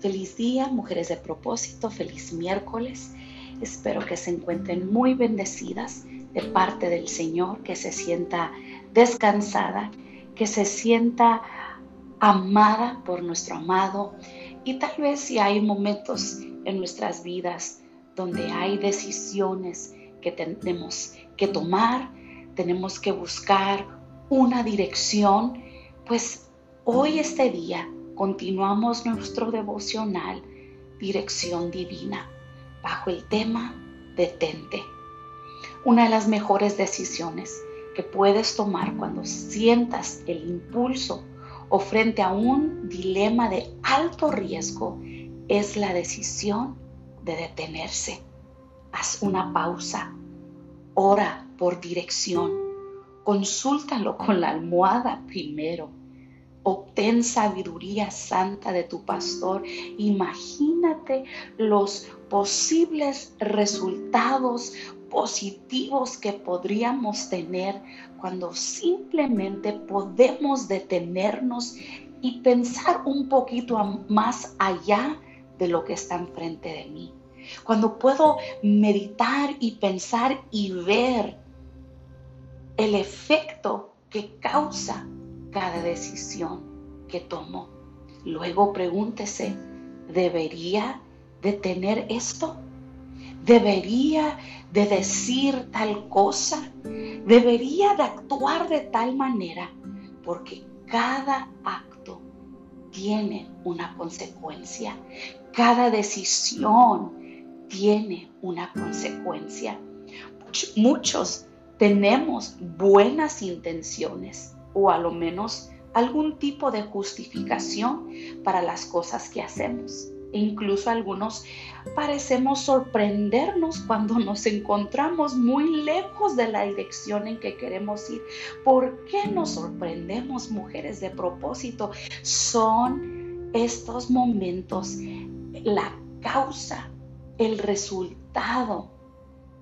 Feliz día, mujeres de propósito, feliz miércoles. Espero que se encuentren muy bendecidas de parte del Señor, que se sienta descansada, que se sienta amada por nuestro amado. Y tal vez si hay momentos en nuestras vidas donde hay decisiones que tenemos que tomar, tenemos que buscar una dirección, pues hoy este día continuamos nuestro devocional Dirección Divina bajo el tema Detente. Una de las mejores decisiones que puedes tomar cuando sientas el impulso o frente a un dilema de alto riesgo es la decisión de detenerse. Haz una pausa, ora por dirección, consúltalo con la almohada primero Obtén sabiduría santa de tu pastor. Imagínate los posibles resultados positivos que podríamos tener cuando simplemente podemos detenernos y pensar un poquito más allá de lo que está enfrente de mí. Cuando puedo meditar y pensar y ver el efecto que causa cada decisión que tomo. Luego pregúntese, ¿debería de tener esto? ¿Debería de decir tal cosa? ¿Debería de actuar de tal manera? Porque cada acto tiene una consecuencia. Cada decisión tiene una consecuencia. Muchos tenemos buenas intenciones, o a lo menos algún tipo de justificación para las cosas que hacemos. E incluso algunos parecemos sorprendernos cuando nos encontramos muy lejos de la dirección en que queremos ir. ¿Por qué nos sorprendemos, mujeres de propósito? Son estos momentos la causa, el resultado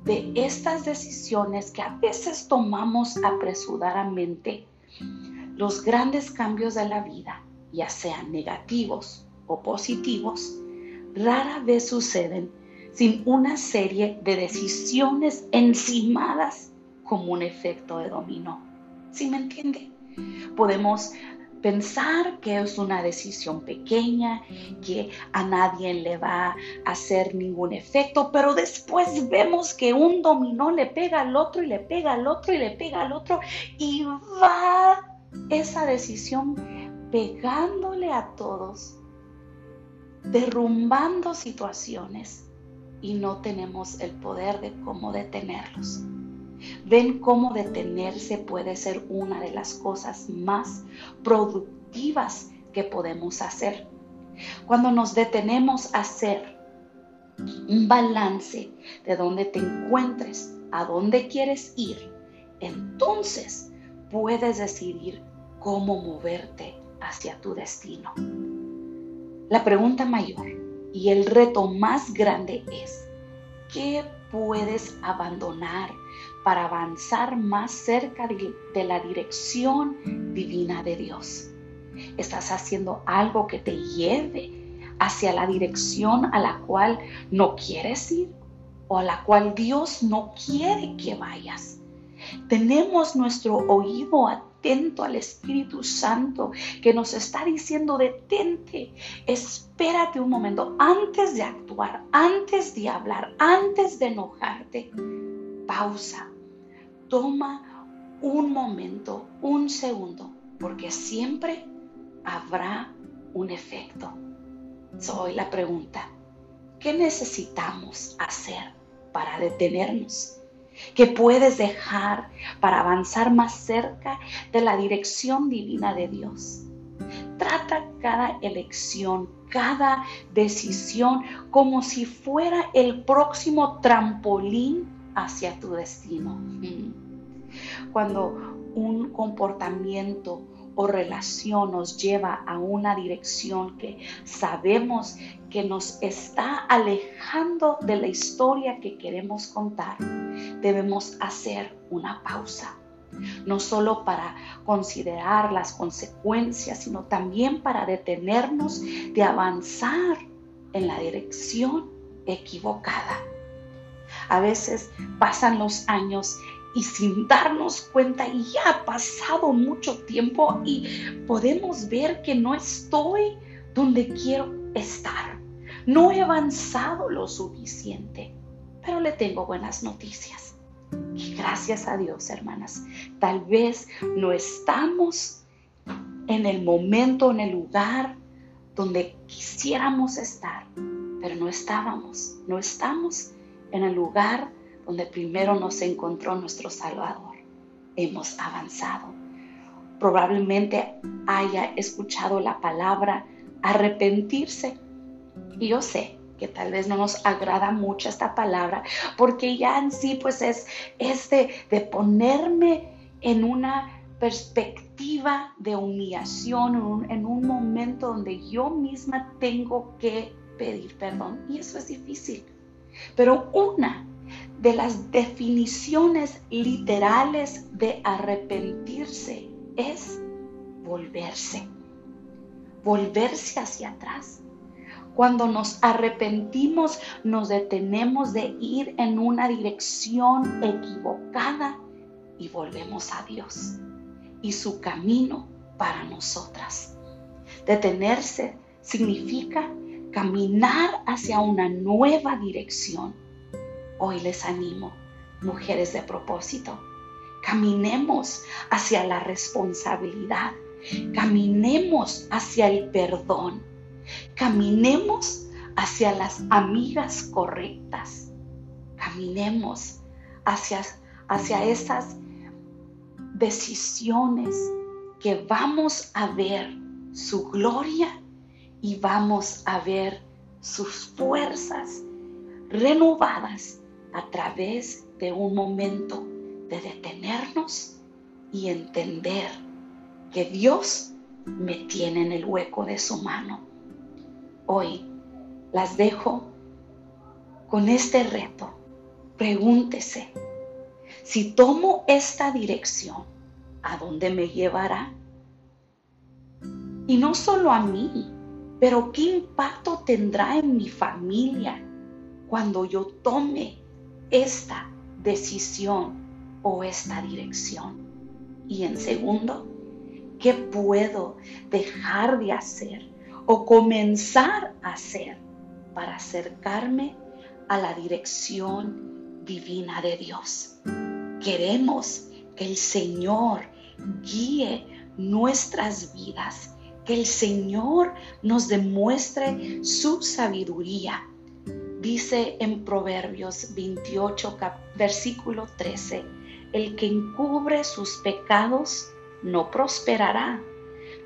de estas decisiones que a veces tomamos apresuradamente los grandes cambios de la vida, ya sean negativos o positivos, rara vez suceden sin una serie de decisiones encimadas como un efecto de dominó. ¿Sí me entiende? Podemos pensar que es una decisión pequeña, que a nadie le va a hacer ningún efecto, pero después vemos que un dominó le pega al otro y le pega al otro y le pega al otro y va esa decisión pegándole a todos, derrumbando situaciones y no tenemos el poder de cómo detenerlos. Ven cómo detenerse puede ser una de las cosas más productivas que podemos hacer. Cuando nos detenemos a hacer un balance de dónde te encuentres, a dónde quieres ir, entonces puedes decidir cómo moverte hacia tu destino. La pregunta mayor y el reto más grande es, ¿qué puedes abandonar para avanzar más cerca de, la dirección divina de Dios. Estás haciendo algo que te lleve hacia la dirección a la cual no quieres ir o a la cual Dios no quiere que vayas. Tenemos nuestro oído atento al Espíritu Santo que nos está diciendo, detente, espérate un momento antes de actuar, antes de hablar, antes de enojarte. Pausa, toma un momento, un segundo, porque siempre habrá un efecto. Soy la pregunta, ¿qué necesitamos hacer para detenernos? ¿Qué puedes dejar para avanzar más cerca de la dirección divina de Dios? Trata cada elección, cada decisión como si fuera el próximo trampolín hacia tu destino. Cuando un comportamiento o relación nos lleva a una dirección que sabemos que nos está alejando de la historia que queremos contar, debemos hacer una pausa. no solo para considerar las consecuencias, sino también para detenernos de avanzar en la dirección equivocada. A veces pasan los años y sin darnos cuenta y ya ha pasado mucho tiempo y podemos ver que no estoy donde quiero estar. No he avanzado lo suficiente, pero le tengo buenas noticias. Y gracias a Dios, hermanas, tal vez no estamos en el momento, en el lugar donde quisiéramos estar, pero no estábamos, no estamos en el lugar donde primero nos encontró nuestro Salvador. Hemos avanzado. Probablemente haya escuchado la palabra arrepentirse. Y yo sé que tal vez no nos agrada mucho esta palabra, porque ya en sí pues es este de ponerme en una perspectiva de humillación, en un momento donde yo misma tengo que pedir perdón. Y eso es difícil. Pero una de las definiciones literales de arrepentirse es volverse, volverse hacia atrás. Cuando nos arrepentimos, nos detenemos de ir en una dirección equivocada y volvemos a Dios y su camino para nosotras. Detenerse significa caminar hacia una nueva dirección Hoy les animo, mujeres de propósito, caminemos hacia la responsabilidad, caminemos hacia el perdón, caminemos hacia las amigas correctas, caminemos hacia, hacia esas decisiones que vamos a ver su gloria y vamos a ver sus fuerzas renovadas a través de un momento de detenernos y entender que Dios me tiene en el hueco de su mano. Hoy las dejo con este reto. Pregúntese, si tomo esta dirección, ¿a dónde me llevará? Y no solo a mí, pero qué impacto tendrá en mi familia cuando yo tome esta decisión o esta dirección? Y en segundo, ¿qué puedo dejar de hacer o comenzar a hacer para acercarme a la dirección divina de Dios? Queremos que el Señor guíe nuestras vidas, que el Señor nos demuestre su sabiduría Dice en Proverbios 28, versículo 13, el que encubre sus pecados no prosperará,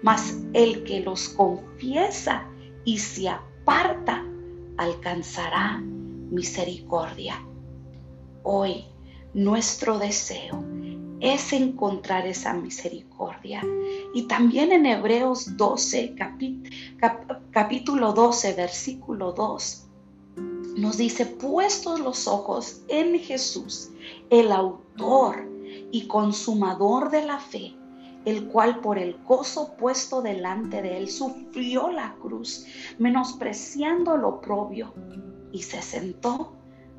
mas el que los confiesa y se aparta alcanzará misericordia. Hoy nuestro deseo es encontrar esa misericordia. Y también en Hebreos 12, capítulo 12, versículo 2, nos dice, puestos los ojos en Jesús, el autor y consumador de la fe, el cual por el gozo puesto delante de él sufrió la cruz, menospreciando lo oprobio, y se sentó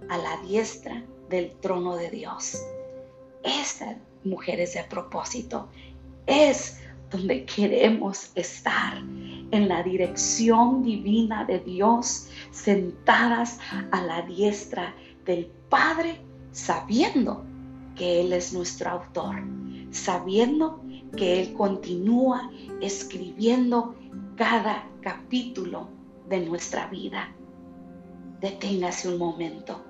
a la diestra del trono de Dios. Estas mujeres de propósito es donde queremos estar, en la dirección divina de Dios, sentadas a la diestra del Padre, sabiendo que Él es nuestro autor, sabiendo que Él continúa escribiendo cada capítulo de nuestra vida. Deténgase un momento,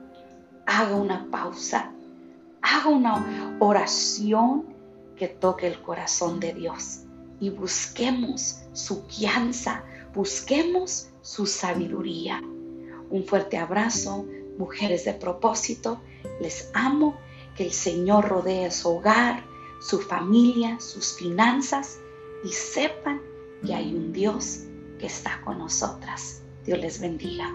haga una pausa, haga una oración que toque el corazón de Dios y busquemos su guianza, busquemos su sabiduría. Un fuerte abrazo, mujeres de propósito, les amo, que el Señor rodee su hogar, su familia, sus finanzas y sepan que hay un Dios que está con nosotras. Dios les bendiga.